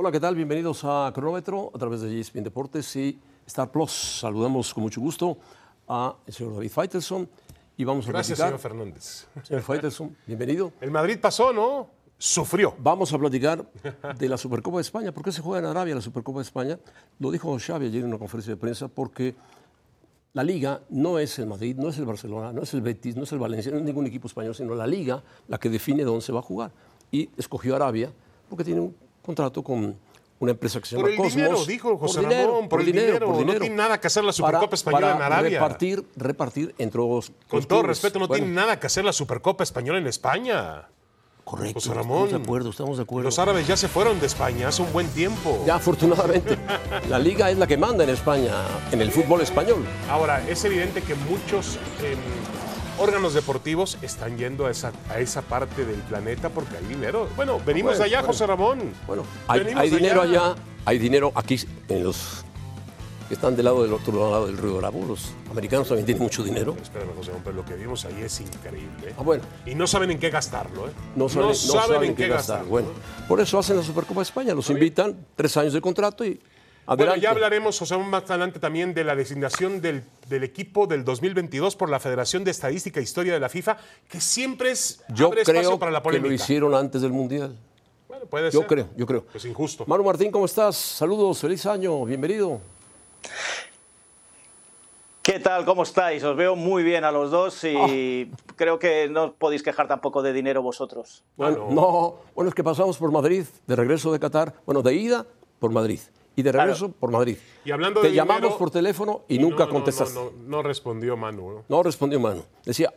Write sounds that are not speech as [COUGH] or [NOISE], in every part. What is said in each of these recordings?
Hola, ¿qué tal? Bienvenidos a Cronómetro a través de ESPN Deportes y Star Plus. Saludamos con mucho gusto a el señor David Faitelson y vamos a Gracias, platicar. señor Fernández. Señor Faitelson, bienvenido. [LAUGHS] El Madrid pasó, ¿no? Sufrió. Vamos a platicar de la [LAUGHS] Supercopa de España. ¿Por qué se juega en Arabia la Supercopa de España? Lo dijo Xavi ayer en una conferencia de prensa porque la Liga no es el Madrid, no es el Barcelona, no es el Betis, no es el Valencia, no es ningún equipo español, sino la Liga la que define dónde se va a jugar. Y escogió Arabia porque tiene un contrato con una empresa que se Por llama el Cosmos. dinero, dijo José Por dinero, Ramón, por el dinero. por No dinero. tiene nada que hacer la Supercopa Para- Española en Arabia. Repartir, repartir entre los Con los todo clubes. respeto, no Bueno, tiene nada que hacer la Supercopa Española en España. Correcto, José Ramón. estamos de acuerdo, estamos de acuerdo. Los árabes ya se fueron de España hace un buen tiempo. Ya, afortunadamente, [LAUGHS] la liga es la que manda en España, en el fútbol español. Ahora, es evidente que muchos em, órganos deportivos están yendo a esa, a esa parte del planeta porque hay dinero. Bueno, venimos Bueno, de allá, bueno. José Ramón. Bueno, hay, dinero allá, hay dinero aquí en los que están del lado del otro lado del río Bravo. Los americanos también tienen mucho dinero. Espérame, José Ramón, pero lo que vimos ahí es increíble. ¿eh? Ah, bueno, Y no saben en qué gastarlo, ¿eh? no saben, no saben en qué gastar. Bueno, por eso hacen la Supercopa de España. Los invitan, tres años de contrato y Bueno, ya hablaremos, José Ramón, más adelante también de la designación del, del equipo del 2022 por la Federación de Estadística e Historia de la FIFA, que siempre es Yo abre espacio creo para la que polémica. lo hicieron antes del Mundial. Bueno, puede Yo ser. creo, yo creo. Es injusto. Manu Martín, ¿cómo estás? Saludos, feliz año, bienvenido. ¿Qué tal? ¿Cómo estáis? Os veo muy bien a los dos y creo que no os podéis quejar tampoco de dinero vosotros. Bueno, no. no. bueno, es que pasamos por Madrid, de regreso de Qatar, bueno, de ida por Madrid y de regreso por Madrid. Y hablando Te de llamamos dinero- por teléfono y No, nunca no, contestaste. No, No, no, no respondió Manu. ¿no? respondió mano. Decía,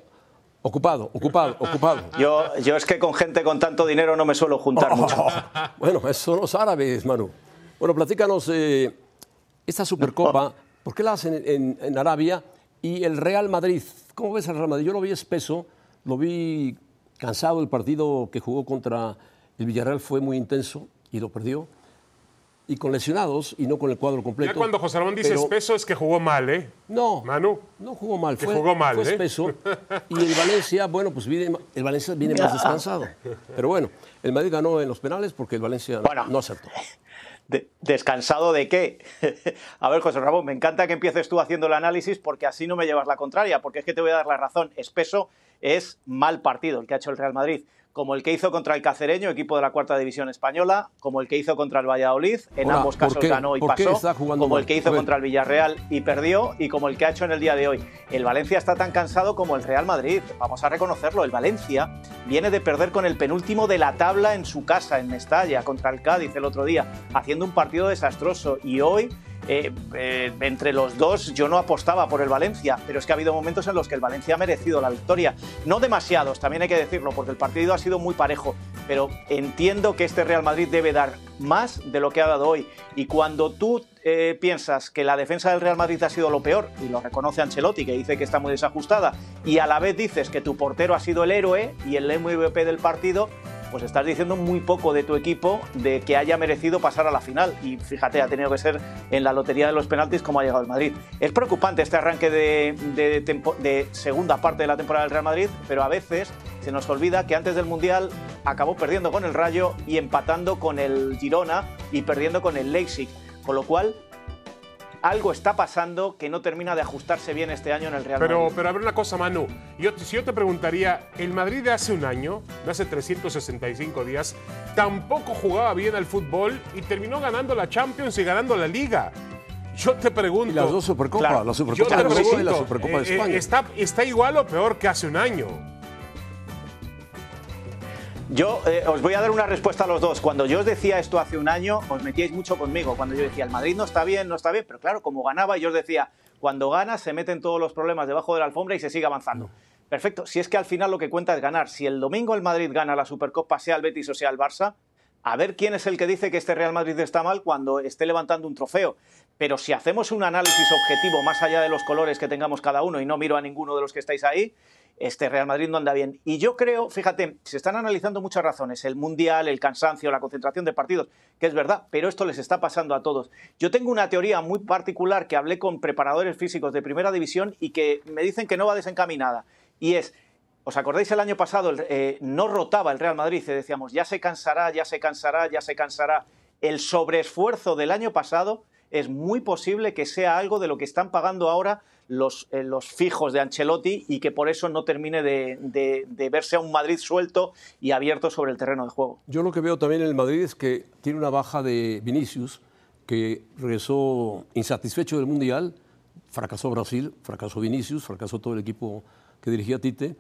ocupado, ocupado, ocupado. Yo, yo es que con gente con tanto dinero no me suelo juntar mucho. [LAUGHS] Bueno, esos son los árabes, Manu. Bueno, platícanos eh, esta Supercopa, ¿por qué la hacen en, en- en Arabia? Y el Real Madrid, ¿cómo ves al Real Madrid? Yo lo vi espeso, lo vi cansado, el partido que jugó contra el Villarreal fue muy intenso y lo perdió. Y con lesionados y no con el cuadro completo. Ya cuando José Ramón dice Pero- espeso es que jugó mal, ¿eh? No, Manu. no jugó mal. Que fue, jugó mal, fue ¿eh? espeso. [LAUGHS] Y el Valencia, bueno, pues viene, el Valencia viene más descansado. Pero bueno, el Madrid ganó en los penales porque el Valencia Bueno. no acertó. De- ¿Descansado de qué? [LAUGHS] A ver, José Ramón, me encanta que empieces tú haciendo el análisis porque así no me llevas la contraria, porque es que te voy a dar la razón. Espeso es mal partido el que ha hecho el Real Madrid, como el que hizo contra el Cacereño, equipo de la cuarta división española, como el que hizo contra el Valladolid, en Hola, ambos ¿por casos qué? ganó y ¿Por qué pasó, como mal? el que hizo contra el Villarreal y perdió, y como el que ha hecho en el día de hoy. El Valencia está tan cansado como el Real Madrid, vamos a reconocerlo, el Valencia viene de perder con el penúltimo de la tabla en su casa, en Mestalla, contra el Cádiz el otro día, haciendo un partido desastroso, y hoy... eh, eh, entre los dos yo no apostaba por el Valencia, pero es que ha habido momentos en los que el Valencia ha merecido la victoria. No demasiados, también hay que decirlo, porque el partido ha sido muy parejo, pero entiendo que este Real Madrid debe dar más de lo que ha dado hoy. Y cuando tú eh, piensas que la defensa del Real Madrid ha sido lo peor, y lo reconoce Ancelotti, que dice que está muy desajustada, y a la vez dices que tu portero ha sido el héroe y el MVP del partido, pues estás diciendo muy poco de tu equipo de que haya merecido pasar a la final. Y fíjate, ha tenido que ser en la lotería de los penaltis como ha llegado el Madrid. Es preocupante este arranque de, segunda parte de la temporada del Real Madrid, pero a veces se nos olvida que antes del Mundial acabó perdiendo con el Rayo y empatando con el Girona y perdiendo con el Leipzig. Con lo cual, algo está pasando que no termina de ajustarse bien este año en el Real Pero, Madrid. pero a ver una cosa, Manu. Yo, si yo te preguntaría, el Madrid de hace un año, de hace 365 días, tampoco jugaba bien al fútbol y terminó ganando la Champions y ganando la Liga. Yo te pregunto. Y las dos Supercopas, Claro. la Supercopa de la Supercopa de eh, eh, España. está, ¿Está igual o peor que hace un año? Yo eh, os voy a dar una respuesta a los dos. Cuando yo os decía esto hace un año, os metíais mucho conmigo. Cuando yo decía, el Madrid no está bien, no está bien. Pero claro, como ganaba, yo os decía, cuando gana se meten todos los problemas debajo de la alfombra y se sigue avanzando. Perfecto. Si es que al final lo que cuenta es ganar. Si el domingo el Madrid gana la Supercopa, sea el Betis o sea el Barça, a ver quién es el que dice que este Real Madrid está mal cuando esté levantando un trofeo. Pero si hacemos un análisis objetivo más allá de los colores que tengamos cada uno y no miro a ninguno de los que estáis ahí, este Real Madrid no anda bien. Y yo creo, fíjate, se están analizando muchas razones, el Mundial, el cansancio, la concentración de partidos, que es verdad, pero esto les está pasando a todos. Yo tengo una teoría muy particular que hablé con preparadores físicos de primera división y que me dicen que no va desencaminada. Y es, ¿os acordáis el año pasado? eh, no rotaba el Real Madrid, y decíamos, ya se cansará, ya se cansará, ya se cansará. el sobreesfuerzo del año pasado es muy posible que sea algo de lo que están pagando ahora los, eh, los fijos de Ancelotti y que por eso no termine de, de- de verse a un Madrid suelto y abierto sobre el terreno de juego. Yo lo que veo también en el Madrid es que tiene una baja de Vinicius, que regresó insatisfecho del Mundial, fracasó Brasil, fracasó Vinicius, fracasó todo el equipo que dirigía Tite,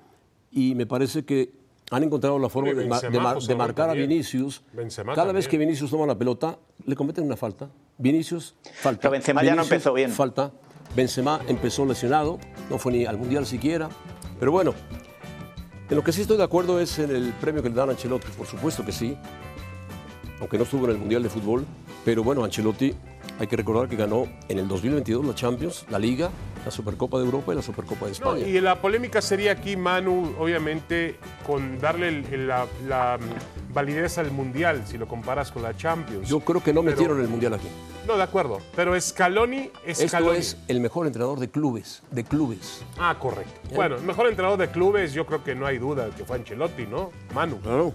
y me parece que han encontrado la forma de, ma- Benzema, de mar- José de Ramón, marcar a. Vinicius. Benzema Cada vez que Vinicius toma la pelota, le cometen una falta. Vinicius, falta. Pero Benzema ya no empezó bien. Falta. Benzema empezó lesionado, no fue ni al Mundial siquiera. Pero bueno, en lo que sí estoy de acuerdo es en el premio que le dan a Ancelotti, por supuesto que sí, aunque no estuvo en el Mundial de Fútbol, pero bueno, Ancelotti hay que recordar que ganó en el 2022 la Champions, la Liga, la Supercopa de Europa y la Supercopa de No, España. y la polémica sería aquí, Manu, obviamente, con darle el- el- la, la, validez al Mundial, si lo comparas con la Champions. Yo creo que no Pero- metieron el Mundial aquí. No, de acuerdo. Pero Scaloni, Esto Scaloni. es el mejor entrenador de clubes, de clubes. Ah, correcto. Bueno, el mejor entrenador de clubes, yo creo que no hay duda que fue Ancelotti, ¿no? Manu. Claro.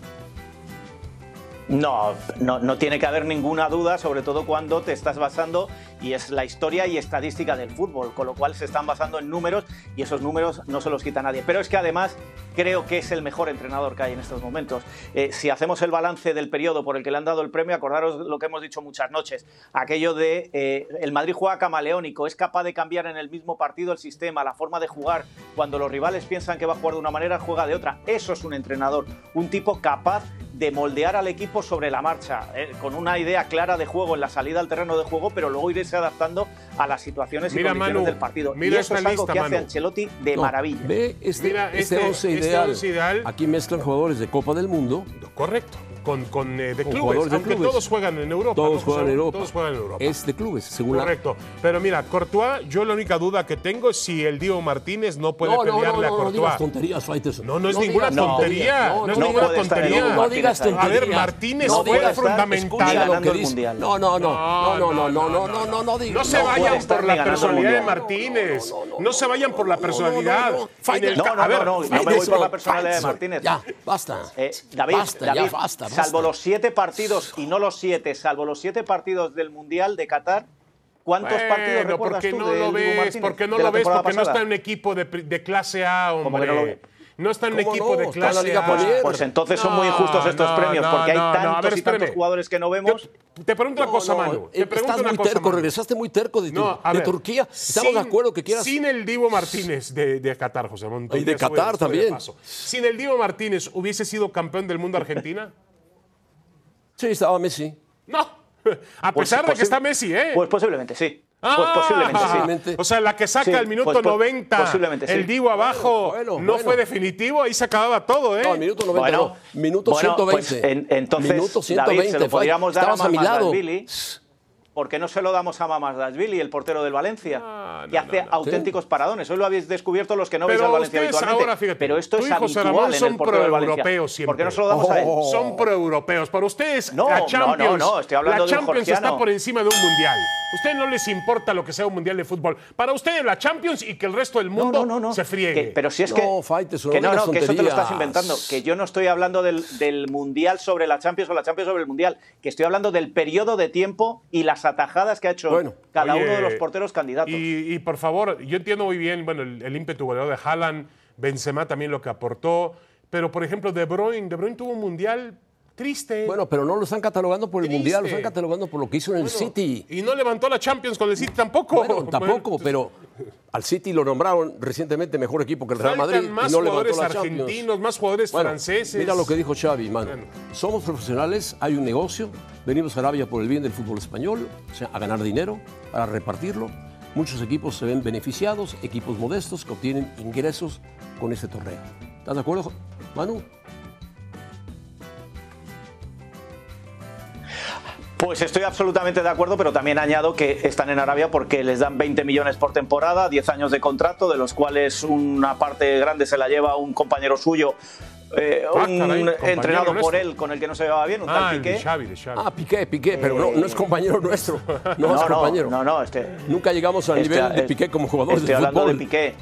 No, no, no tiene que haber ninguna duda, sobre todo cuando te estás basando, y es la historia y estadística del fútbol, con lo cual se están basando en números y esos números no se los quita nadie. Pero es que además creo que es el mejor entrenador que hay en estos momentos. Eh, si hacemos el balance del periodo por el que le han dado el premio, acordaros lo que hemos dicho muchas noches, aquello de eh, el Madrid juega camaleónico, es capaz de cambiar en el mismo partido el sistema, la forma de jugar, cuando los rivales piensan que va a jugar de una manera, juega de otra. Eso es un entrenador, un tipo capaz de moldear al equipo sobre la marcha, eh, con una idea clara de juego en la salida al terreno de juego, pero luego irse adaptando a las situaciones y Mira, condiciones Manu, del partido. mira y eso es algo lista, que hace Manu. Ancelotti de No, maravilla. Ve este, Mira, este, este- once este ideal. once ideal. Aquí mezclan jugadores de Copa del Mundo. Correcto. Con, con, eh, de Con clubes, jugadores de aunque clubes. todos juegan en Europa. Todos ¿no, juegan en Europa. Todos juegan en Europa. Es de clubes, según la- Correcto. Pero mira, Courtois, yo la única duda que tengo es si el Diego Martínez no puede No, no, no, pelearle a no, no digas Courtois. tonterías. No, no es ninguna digas tontería. No, es no ninguna tontería. No digas tonterías. A ver, Martínez no fue fundamental. No, no, no, no, no, no, no, no, no, no, no digas. No se vayan por la personalidad de. Martínez. No se vayan por la personalidad. no, no. No, no, a ver, no, no, no me voy por la personalidad de. Martínez. Ya, basta. Eh, David, basta, ya basta. Salvo los siete partidos y no los siete, salvo los siete partidos del Mundial de Qatar, ¿cuántos partidos recuerdas porque tú no del lo ves, Martínez porque no de la lo ves, porque no está en un equipo de, de clase A, ¿Cómo que no hombre. ve? No está en un ¿Cómo equipo no? de clase Liga A. Pues entonces son No, muy injustos estos no, premios, no, porque hay no, no, tantos ver, y tantos jugadores que no vemos. Yo te pregunto una No, cosa, no, Manu. Te eh, pregunto Estás una muy cosa, terco, Manu. regresaste muy terco de, tu- No, de Turquía. Estamos sin- de acuerdo que quieras. Sin el Divo Martínez de, de Qatar, José Montes. Y de Qatar también. Sin el Divo Martínez, ¿hubiese sido campeón del mundo Argentina? Sí, estaba Messi. No. A Pues pesar de posi- que está Messi, ¿eh? Pues posiblemente sí. Pues Ah, posiblemente sí. Posiblemente. O sea, la que saca Sí, al minuto pues, pues, 90, posiblemente sí. el Divo abajo, Bueno, no bueno. fue definitivo, ahí se acababa todo, ¿eh? No, al minuto 90 Bueno, no. Minuto bueno, 120. pues, en- entonces, Minuto David, 120. se lo podríamos dar a a mi lado. Dashvili. ¿Por qué no se lo damos a Mamás Dashvili, el portero del Valencia? No, que no, hace no, no. auténticos paradones. Hoy lo habéis descubierto los que no veis Pero al Valencia habitualmente. ahora, fíjate, pero esto es habitual en son el portero del Valencia. proeuropeos siempre. ¿Por qué no se lo damos a él? Oh. Son proeuropeos. Para ustedes, No, la no, Champions, no, no, estoy hablando la de un Champions está por encima de un mundial. A ustedes no les importa lo que sea un mundial de fútbol. Para ustedes, la Champions y que el resto del No, mundo no, no, no. se friegue. Que- pero si es No, que. Faitelson, que no no, no, que eso te lo estás inventando. Que yo no estoy hablando del, del Mundial sobre la Champions o la Champions sobre el Mundial. Que estoy hablando del periodo de tiempo y las atajadas que ha hecho Bueno, cada Oye, uno de los porteros candidatos. Y, y, por favor, yo entiendo muy bien bueno, el, el ímpetu goleador de Haaland, Benzema también lo que aportó, pero por ejemplo, De Bruyne, De Bruyne tuvo un mundial triste. Bueno, pero no lo están catalogando por el Triste. Mundial, lo están catalogando por lo que hizo en el City. Y no levantó la Champions con el City tampoco. Bueno, tampoco, pero al City lo nombraron recientemente mejor equipo que el Real Madrid más y no levantó jugadores Champions. argentinos, más jugadores Bueno, franceses. Mira lo que dijo Xavi, mano. Bueno. Somos profesionales, hay un negocio, venimos a Arabia por el bien del fútbol español, o sea, a ganar dinero, para repartirlo. Muchos equipos se ven beneficiados, equipos modestos que obtienen ingresos con este torneo. ¿Estás de acuerdo, Manu? Pues estoy absolutamente de acuerdo, pero también añado que están en Arabia porque les dan 20 millones por temporada, 10 años de contrato, de los cuales una parte grande se la lleva un compañero suyo, eh, Ah, un entrenado por nuestro. él con el que no se llevaba bien, un Ah, tal de Piqué. Xavi, de Xavi. Ah, Piqué, Piqué, pero no, no es compañero nuestro, [LAUGHS] no, es no, compañero. no, no, este, Nunca llegamos al este- nivel de es- Piqué como jugador Estoy de hablando fútbol. de Piqué.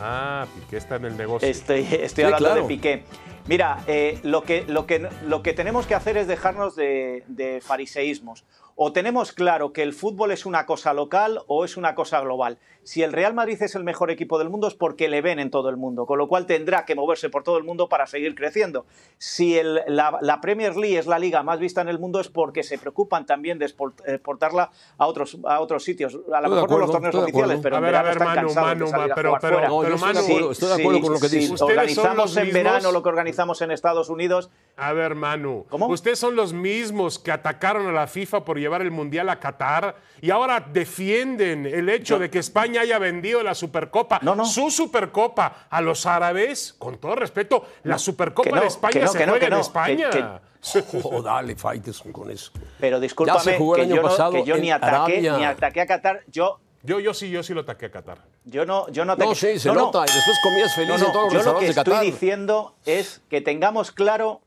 Ah, Piqué está en el negocio. Estoy, [LAUGHS] estoy Sí, hablando claro. de Piqué. Mira, eh, lo, que, lo, que, lo que tenemos que hacer es dejarnos de, de fariseísmos. O tenemos claro que el fútbol es una cosa local o es una cosa global. Si el Real Madrid es el mejor equipo del mundo es porque le ven en todo el mundo, con lo cual tendrá que moverse por todo el mundo para seguir creciendo. Si el- la, la Premier League es la liga más vista en el mundo es porque se preocupan también de export- exportarla a otros, a otros sitios. A lo mejor no acuerdo, los torneos oficiales, pero A en ver, a verano ver, están Manu, cansados Manu, de salir a pero- jugar pero- fuera. No, yo pero, estoy de acuerdo, estoy de acuerdo con lo que dices. Ustedes son organizamos los en mismos- verano lo que organizamos en Estados Unidos, A ver, Manu. ¿Cómo? Ustedes son los mismos que atacaron a la FIFA por llevar el Mundial a Qatar y ahora defienden el hecho de que España haya vendido la Supercopa, No, no. su Supercopa, a los árabes. Con todo respeto, la Supercopa que no, de España que no, se que no, juega que no, en que- España. [LAUGHS] Oh, dale, Faitelson con eso. pero discúlpame que, yo no, pasado que yo ni ataqué, Arabia. ni ataqué a Qatar. Yo, Yo, yo sí, yo sí lo ataqué a Qatar. yo no, yo no ataqué. No, sí, se No, no. nota. Y después comías feliz No, no, en todos los yo lo que estoy Qatar. diciendo es que tengamos claro,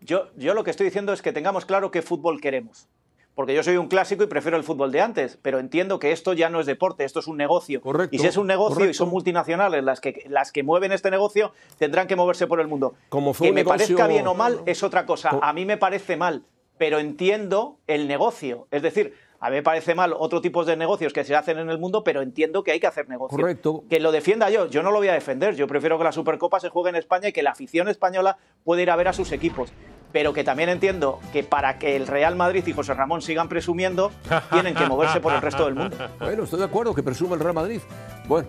yo, yo lo que estoy diciendo es que tengamos claro qué fútbol queremos. Porque yo soy un clásico y prefiero el fútbol de antes, pero entiendo que esto ya no es deporte, esto es un negocio. Correcto, y si es un negocio y son multinacionales las que, las que mueven este negocio, tendrán que moverse por el mundo. Como fue que me negocio- parezca bien o mal es otra cosa. Co- A mí me parece mal, pero entiendo el negocio. Es decir, a mí me parece mal otro tipo de negocios que se hacen en el mundo, pero entiendo que hay que hacer negocio. Correcto. Que lo defienda yo, yo no lo voy a defender. Yo prefiero que la Supercopa se juegue en España y que la afición española pueda ir a ver a sus equipos. Pero que también entiendo que para que el Real Madrid y José Ramón sigan presumiendo, tienen que moverse por el resto del mundo. [LAUGHS] Bueno, estoy de acuerdo que presume el Real Madrid. Bueno,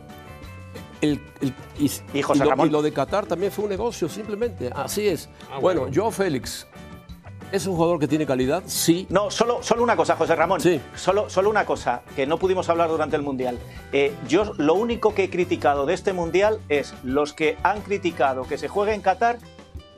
el, el- y, Y José lo, Ramón. y lo de Qatar también fue un negocio, simplemente. Así es. Ah, bueno, bueno. Joao Félix, ¿es un jugador que tiene calidad? Sí. No, solo, solo una cosa, José Ramón. Sí. Solo, solo una cosa que no pudimos hablar durante el Mundial. Eh, yo lo único que he criticado de este Mundial es los que han criticado que se juegue en Qatar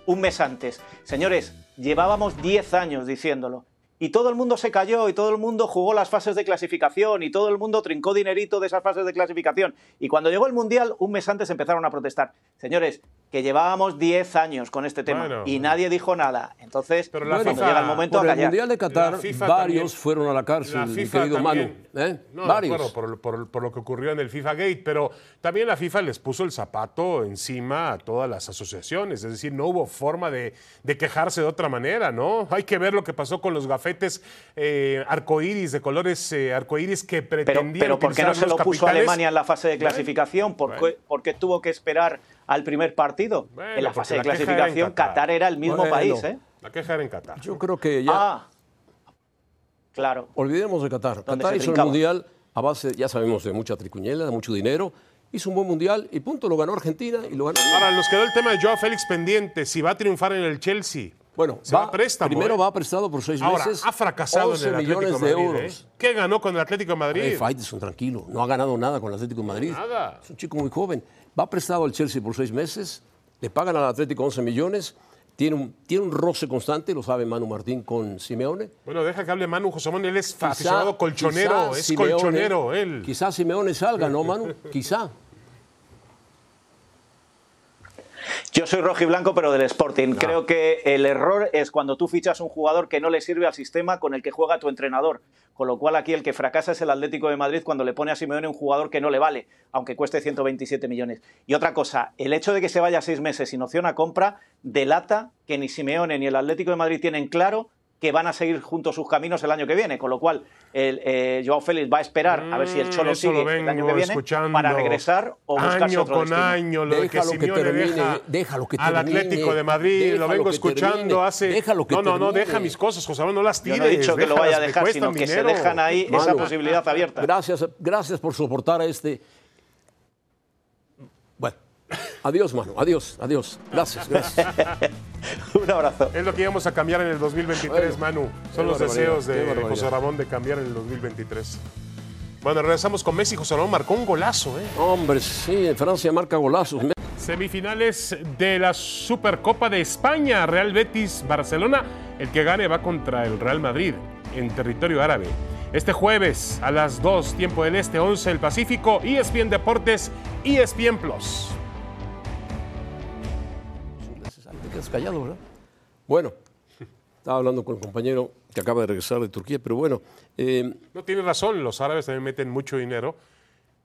un mes antes. Señores, llevábamos 10 años diciéndolo. Y todo el mundo se cayó y todo el mundo jugó las fases de clasificación y todo el mundo trincó dinerito de esas fases de clasificación. Y cuando llegó el Mundial, un mes antes empezaron a protestar. Señores, que llevábamos 10 años con este tema Bueno. y nadie dijo nada. Entonces, Pero la cuando FIFA- llega el momento Por a el callar. Mundial de Qatar, varios también- fueron a la cárcel, La FIFA querido también. Manu. ¿eh? No, de varios. acuerdo, por, por- por lo que ocurrió en el FIFA Gate, pero también la FIFA les puso el zapato encima a todas las asociaciones, es decir, no hubo forma de, de quejarse de otra manera, ¿no? Hay que ver lo que pasó con los gafetes eh, arcoíris, de colores eh, arcoíris que Pero, pretendían pero ¿por qué no se lo los puso capitales. Alemania en la fase de clasificación? ¿Por, bueno. qué, por qué tuvo que esperar al primer partido? Bueno, en la porque fase de la era clasificación, Qatar. Qatar era el mismo Bueno. país, ¿eh? La queja era en Qatar. Yo creo que ya. Ah, claro. Olvidemos de Qatar. Qatar hizo el mundial a base, ya sabemos, de mucha tricuñela, de mucho dinero. Hizo un buen mundial y punto, lo ganó Argentina y lo ganó. Ahora, nos quedó el tema de Joao Félix pendiente, si va a triunfar en el Chelsea. Bueno, se va, a préstamo. primero ¿eh? va prestado por seis Ahora, meses. ha fracasado 11 en el Atlético millones de de Madrid. euros. ¿eh? ¿Qué ganó con el Atlético de Madrid? Faitelson, tranquilo, no ha ganado nada con el Atlético de Madrid. Nada. Es un chico muy joven. Va prestado al Chelsea por seis meses, le pagan al Atlético 11 millones, tiene un, tiene un roce constante, lo sabe Manu Martín con Simeone. Bueno, deja que hable Manu José Manuel, él es Quizá- aficionado colchonero, es Simeone- colchonero él. Quizá Simeone salga, ¿no, Manu? Quizá. Yo soy rojo y blanco, pero del Sporting. Creo que el error es cuando tú fichas un jugador que no le sirve al sistema con el que juega tu entrenador. Con lo cual aquí el que fracasa es el Atlético de Madrid cuando le pone a Simeone un jugador que no le vale, aunque cueste 127 millones. Y otra cosa, el hecho de que se vaya seis meses sin opción a compra delata que ni Simeone ni el Atlético de Madrid tienen claro que van a seguir juntos sus caminos el año que viene, con lo cual el, eh, Joao Félix va a esperar a ver si el Cholo Mm, eso sigue el año que viene para regresar o buscarse año otro con destino. año, lo de que Déjalo que Simeone termine, deja déjalo que al termine, Atlético de Madrid, lo vengo que escuchando termine, hace... déjalo que no, no, no, deja mis cosas, José Manuel, no las Yo tires. no he dicho que lo vaya a dejar, sino que se dejan ahí esa posibilidad abierta. Gracias, gracias por soportar a este. Bueno, adiós, Manu, adiós, adiós. Gracias, gracias. [LAUGHS] [LAUGHS] Un abrazo. Es lo que íbamos a cambiar en el 2023, Bueno, Manu. Son los deseos de. José Ramón de cambiar en el 2023. Bueno, regresamos con Messi. José Ramón marcó un golazo, ¿eh? Hombre, sí, Francia marca golazos. Semifinales de la Supercopa de España. Real Betis, Barcelona. El que gane va contra el Real Madrid en territorio árabe. Este jueves a las 2, tiempo del Este, 11 del Pacífico, ESPN Deportes, ESPN Plus. Quedas callado, ¿verdad? Bueno, estaba hablando con el compañero que acaba de regresar de Turquía, pero bueno, eh, No tiene razón, los árabes también meten mucho dinero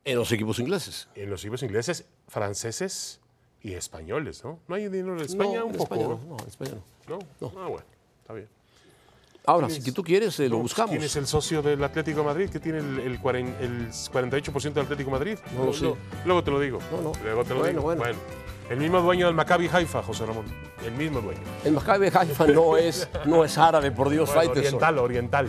en los equipos ingleses. en los equipos ingleses, franceses Y españoles, ¿no? ¿No hay dinero en España? No, un en poco. España no, no, en España no. ¿No? Ah, bueno, está bien. Ahora, si que tú quieres, eh, lo No, buscamos. ¿Quién es el socio del Atlético de Madrid? que tiene el, el, cuaren- el 48% del Atlético de Madrid? No lo sé. Luego te lo digo. No, no. Luego te lo Bueno, digo. bueno. El mismo dueño del Maccabi Haifa, José Ramón. El mismo dueño. El Maccabi Haifa no [LAUGHS] es, no es árabe, por Dios, Bueno, oriental, oriental.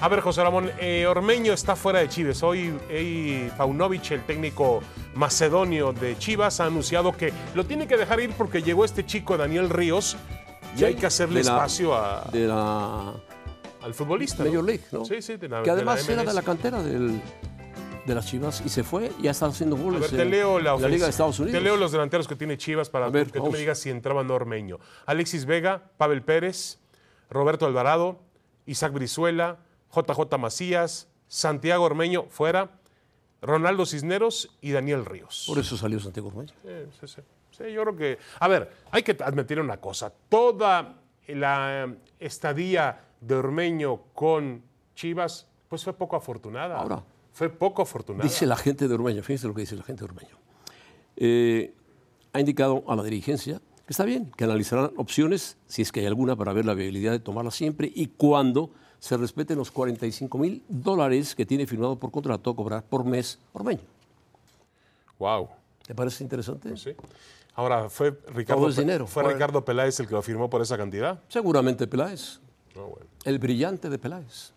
A ver, José Ramón, eh, Ormeño está fuera de Chivas. Hoy eh, Paunovic, el técnico macedonio de Chivas, ha anunciado que lo tiene que dejar ir porque llegó este chico Daniel Ríos y hay que hacerle de la- espacio a- De la al futbolista. ¿no? Major League, ¿no? Sí, sí, de la- Que de la además era de la cantera del- de las Chivas y se fue y ha estado haciendo A goles ver, te leo la, la Liga de Estados Unidos. Te leo los delanteros que tiene Chivas para A ver, que tú vamos. me digas si entraba Ormeño. Alexis Vega, Pavel Pérez, Roberto Alvarado, Isaac Brizuela, JJ Macías, Santiago Ormeño fuera, Ronaldo Cisneros y Daniel Ríos. Por eso salió Santiago Ormeño. Sí, sí, sí. Sí, yo creo que. A ver, hay que admitir una cosa. Toda la estadía de Ormeño con Chivas, pues fue poco afortunada. Ahora. Fue poco afortunada. Dice la gente de Ormeño, fíjense lo que dice la gente de Ormeño. Eh, ha indicado a la dirigencia que está bien, que analizarán opciones, si es que hay alguna, para ver la viabilidad de tomarla siempre y cuando se respeten los 45 mil dólares que tiene firmado por contrato a cobrar por mes Ormeño. Wow. ¿Te parece interesante? Sí. Ahora, ¿fue Ricardo, dinero. ¿fue Ricardo Peláez el que lo firmó por esa cantidad? Seguramente Peláez, bueno. el brillante de Peláez.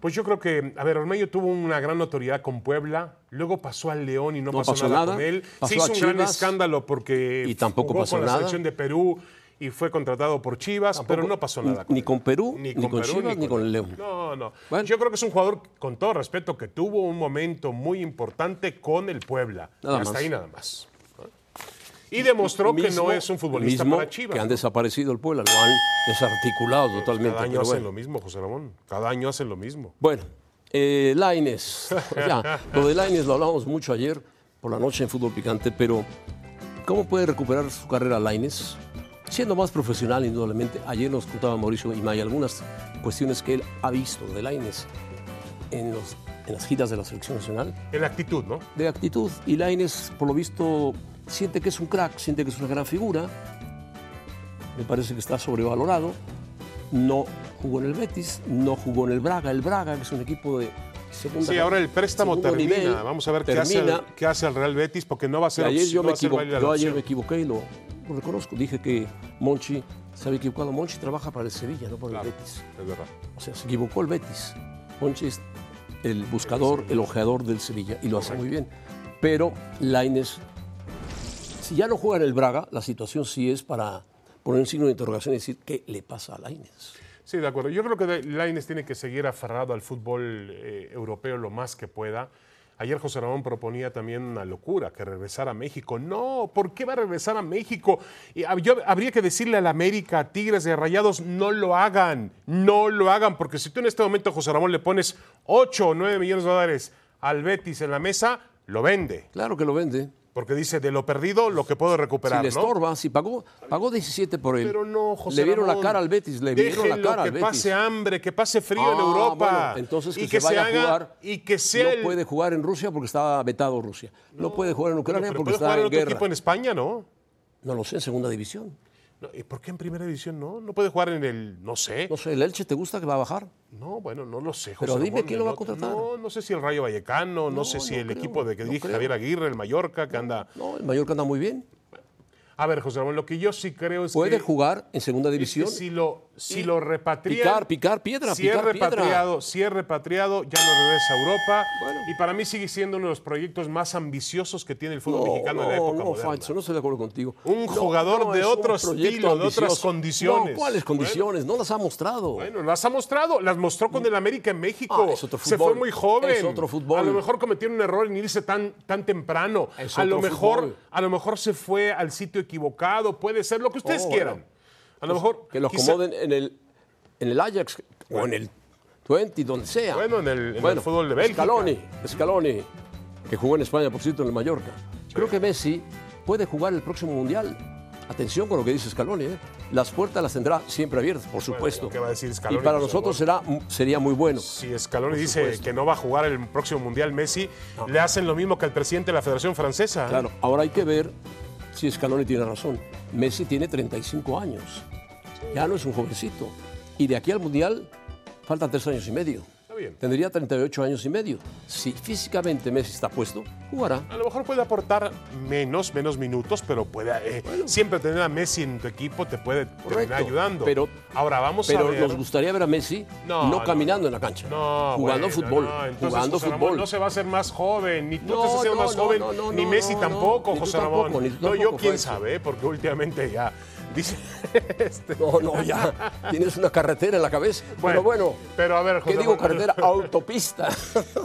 Pues yo creo que, a ver, Ormeño tuvo una gran notoriedad con Puebla, luego pasó al León y no, No pasó, pasó nada, nada, con él. pasó Se hizo un gran escándalo porque y tampoco jugó pasó con la nada. selección de Perú y fue contratado por Chivas, pero no pasó nada. ni con Perú, ni con Chivas, ni con el León. No, no. Bueno. Yo creo que es un jugador, con todo respeto, que tuvo un momento muy importante con el Puebla. Nada y hasta más. ahí nada más. Y demostró que no es un futbolista mismo para Chivas. Que han desaparecido el Puebla, lo han desarticulado totalmente. Cada año pero hacen bueno. lo mismo, José Ramón. Cada año hacen lo mismo. Bueno, eh, Laines. [LAUGHS] Ya, lo de Laines lo hablamos mucho ayer por la noche en Fútbol Picante, pero ¿cómo puede recuperar su carrera Laines? Siendo más profesional, indudablemente. Ayer nos contaba Mauricio Imay algunas cuestiones que él ha visto de Laines en, los, en las giras de la selección nacional, En la actitud, ¿no? de actitud. Y Laines, por lo visto, siente que es un crack, siente que es una gran figura. Me parece que está sobrevalorado. No jugó en el Betis, no jugó en el Braga. El Braga, que es un equipo de segunda Sí, ahora el préstamo termina. nivel, Vamos a ver qué hace, el, qué hace el Real Betis, porque no va a ser ayer yo no me, equivo- yo ayer me equivoqué y lo, lo reconozco. Dije que Monchi se había equivocado. Monchi trabaja para el Sevilla, no para Claro, el Betis. es verdad. O sea, se equivocó el Betis. Monchi es el buscador, el ojeador del Sevilla y lo hace muy bien. Pero Laines, si ya no juega en el Braga, la situación sí es para poner un signo de interrogación y decir qué le pasa a Laines. Sí, de acuerdo. Yo creo que Laines tiene que seguir aferrado al fútbol eh, europeo lo más que pueda. Ayer José Ramón proponía también una locura, que regresara a México. No, ¿por qué va a regresar a México? Hab- yo- habría que decirle a la América, a Tigres de Rayados, no lo hagan, no lo hagan, porque si tú en este momento, José Ramón, le pones 8 o 9 millones de dólares al Betis en la mesa, lo vende. Claro que lo vende. Porque dice, de lo perdido, lo que puedo recuperar, Si le ¿no? estorba, si pagó, pagó 17 por él. Pero no, José Le vieron Ramón. la cara al Betis, le vieron la cara al que Betis. pase hambre, que pase frío en Ah, Europa. bueno, entonces que, y se, vaya a jugar. y que sea no puede jugar en Rusia porque está vetado Rusia. No, puede jugar en Ucrania Pero porque puede está jugar en en otro guerra. equipo en España, ¿no? No lo sé, en segunda división. No, ¿Y por qué en primera división no? ¿No puede jugar en el, no sé? No sé, ¿el Elche te gusta que va a bajar? No, bueno, no lo sé, José Pero dime quién lo va a contratar. No, no sé si el Rayo Vallecano, no, No, sé si no el creo, equipo de que dirige. Javier Aguirre, el Mallorca, que anda... No, el Mallorca anda muy bien. A ver, José Ramón, lo que yo sí creo es Puede que... jugar en segunda es que división. si lo, si lo repatria... picar, picar piedra, si picar es piedra. repatriado, Si es repatriado, ya no regresa a Europa. Bueno. Y para mí sigue siendo uno de los proyectos más ambiciosos que tiene el fútbol mexicano en la época no, moderna. No estoy de acuerdo contigo. Un No, jugador no, de es otro estilo, de otras condiciones. No, ¿cuáles condiciones? No las ha mostrado. Bueno, las ha mostrado, las mostró con el América en México. Ah, es otro Se fútbol. fue muy joven. Es otro fútbol. A lo mejor cometió un error en irse tan, tan temprano. Es a lo mejor, fútbol. a lo mejor se fue al sitio equivocado. Puede ser lo que ustedes Oh, quieran. bueno. A lo mejor Que lo quizá- acomoden en el, en el Ajax o en el 20, donde sea. Bueno, en el- en el fútbol de Bélgica. Scaloni, Scaloni, que jugó en España, por cierto, en el Mallorca. Creo que Messi puede jugar el próximo Mundial. Atención con lo que dice Scaloni. ¿eh? Las puertas las tendrá siempre abiertas, por supuesto. ¿qué va a decir Scaloni, y para José nosotros será, sería muy bueno. Si Scaloni dice supuesto. que no va a jugar el próximo Mundial Messi, le hacen lo mismo que al presidente de la Federación Francesa. ¿eh? Claro, ahora hay que ver Sí, Scaloni tiene razón. Messi tiene 35 años. Ya no es un jovencito. Y de aquí al Mundial faltan tres años y medio. Bien. Tendría 38 años y medio. Si físicamente Messi está puesto, jugará. A lo mejor puede aportar menos, menos minutos, pero puede eh, siempre tener a Messi en tu equipo te puede terminar ayudando. pero- ahora vamos a ver. nos gustaría ver a Messi no, No, no, caminando en la cancha, No, jugando bueno, fútbol, no, entonces, jugando José Ramón, fútbol. no se va a hacer más joven, ni tú te estás haciendo más joven, ni Messi tampoco, José tampoco, Ramón. tú no, yo tampoco, quién sabe, ¿eh? porque últimamente ya dice [LAUGHS] este, No, no, ya tienes una carretera en la cabeza. pero bueno, pero a ver, ¿qué José digo Ramón, carretera? [LAUGHS] Autopista.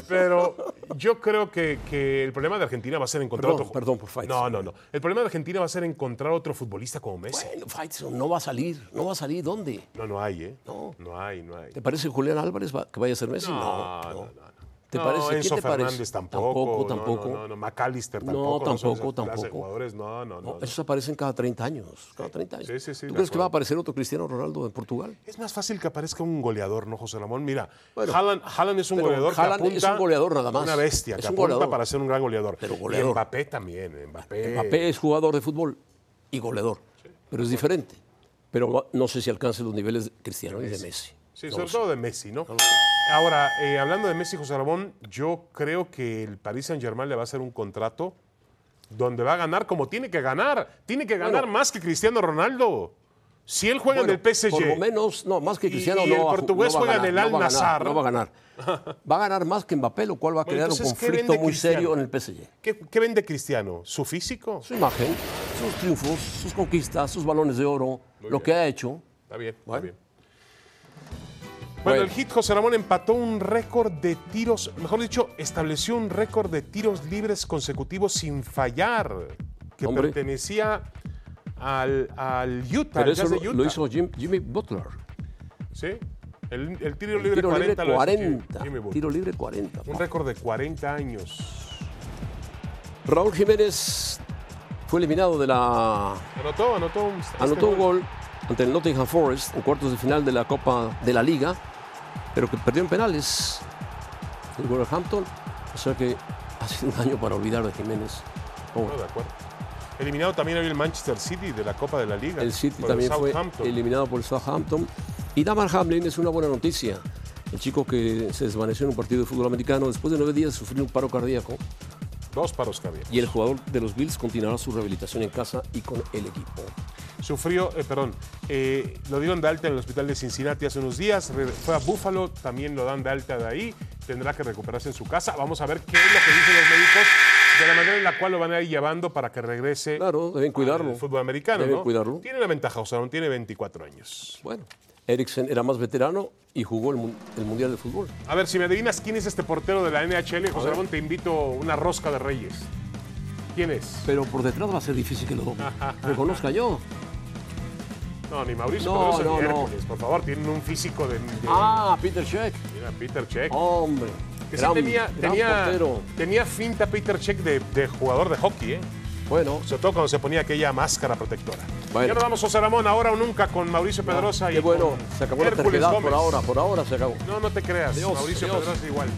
Pero yo creo que, que el problema de Argentina va a ser encontrar Perdón, otro. perdón por Faisal. No, no, no. El problema de Argentina va a ser encontrar otro futbolista como Messi. bueno, Faitelson no va a salir, no va a salir. ¿Dónde? No, no hay, ¿eh? No. No hay, no hay. ¿Te parece Julián Álvarez va- que vaya a ser Messi? No, no. no, no. ¿Te No, parece? ¿Quién Enzo te parece? Fernández tampoco. Tampoco, no, tampoco. No, no, no, McAllister No, tampoco. no tampoco, de tampoco. jugadores, no, no, no. No, no. esos aparecen cada 30 años. Cada 30 años. Sí, sí, sí, ¿Tú crees que va a acuerdo. aparecer otro Cristiano Ronaldo en Portugal? Es más fácil que aparezca un goleador, ¿no, José Ramón? Mira, Bueno, Haaland, Haaland es un goleador Haaland que apunta... es un goleador nada más. Una bestia, Es que un apunta goleador. para ser un gran goleador. Pero Y goleador. Mbappé también, Mbappé. Mbappé es jugador de fútbol y goleador, pero es diferente. Pero no sé si alcance los niveles de Cristiano y de Messi. Sí, No sobre todo de Messi, ¿no? Ahora, eh, hablando de Messi, José Ramón, yo creo que el Paris Saint-Germain le va a hacer un contrato donde va a ganar como tiene que ganar. Tiene que ganar Bueno. más que Cristiano Ronaldo. Si él juega Bueno, en el PSG... Por lo menos, no, más que Y- Cristiano y no el portugués no va a juega en el no va a ganar, Al-Nassr. No va a ganar. [LAUGHS] Va a ganar más que Mbappé, lo cual va a crear un entonces, ¿qué conflicto muy serio en el PSG. ¿Qué, qué vende Cristiano? ¿Su físico? Su imagen, sus triunfos, sus conquistas, sus balones de oro, lo que ha hecho. Está bien, está bien. Bueno, Bueno. el Hit José Ramón empató un récord de tiros, mejor dicho, estableció un récord de tiros libres consecutivos sin fallar, que Hombre. pertenecía al, al Utah, Pero eso lo, Utah. lo hizo Jim- Jimmy Butler. ¿Sí? El, el tiro El libre tiro 40 libre lo hizo 40. Jimmy. Tiro libre 40. Un récord de 40 años. Raúl Jiménez fue eliminado de la Anotó, anotó un, este Anotó un gol ante el Nottingham Forest en cuartos de final de la Copa de la Liga, pero que perdió en penales. El Wolverhampton, o sea que ha sido un año para olvidar de Jiménez. Pobre. No, de acuerdo. Eliminado también había el Manchester City de la Copa de la Liga. El City también fue Southampton. eliminado por el Southampton. Y Damar Hamlin es una buena noticia. El chico que se desvaneció en un partido de fútbol americano después de nueve días de sufrir un paro cardíaco. Dos paros había. Y el jugador de los Bills continuará su rehabilitación en casa y con el equipo. Sufrió, eh, perdón, eh, lo dieron de alta en el hospital de Cincinnati hace unos días, fue a Buffalo, también lo dan de alta de ahí, tendrá que recuperarse en su casa. Vamos a ver qué es lo que dicen los médicos de la manera en la cual lo van a ir llevando para que regrese Claro, deben cuidarlo. al fútbol americano. Deben ¿no? cuidarlo. Tiene la ventaja, o sea, no tiene 24 años. Bueno, Eriksen era más veterano y jugó el Mundial de Fútbol. A ver, si me adivinas quién es este portero de la NHL, José Ramón, te invito una rosca de reyes. ¿Quién es? Pero por detrás va a ser difícil que lo [LAUGHS] reconozca yo. No, ni Mauricio No, Pedrosa no, ni no. Hércules, por favor, tienen un físico de... de- Ah, Peter Check. Mira, Peter Check. Hombre. Que sí gran- tenía, gran tenía, tenía finta Peter Check de, de jugador de hockey, ¿eh? Bueno, Sobre todo cuando se ponía aquella máscara protectora. Bueno. Y ahora vamos, José Ramón, ahora o nunca con Mauricio Pedrosa y qué bueno. con Se acabó la Hércules Gómez. por ahora. Por ahora se acabó. No, no te creas. Mauricio. Pedrosa igual.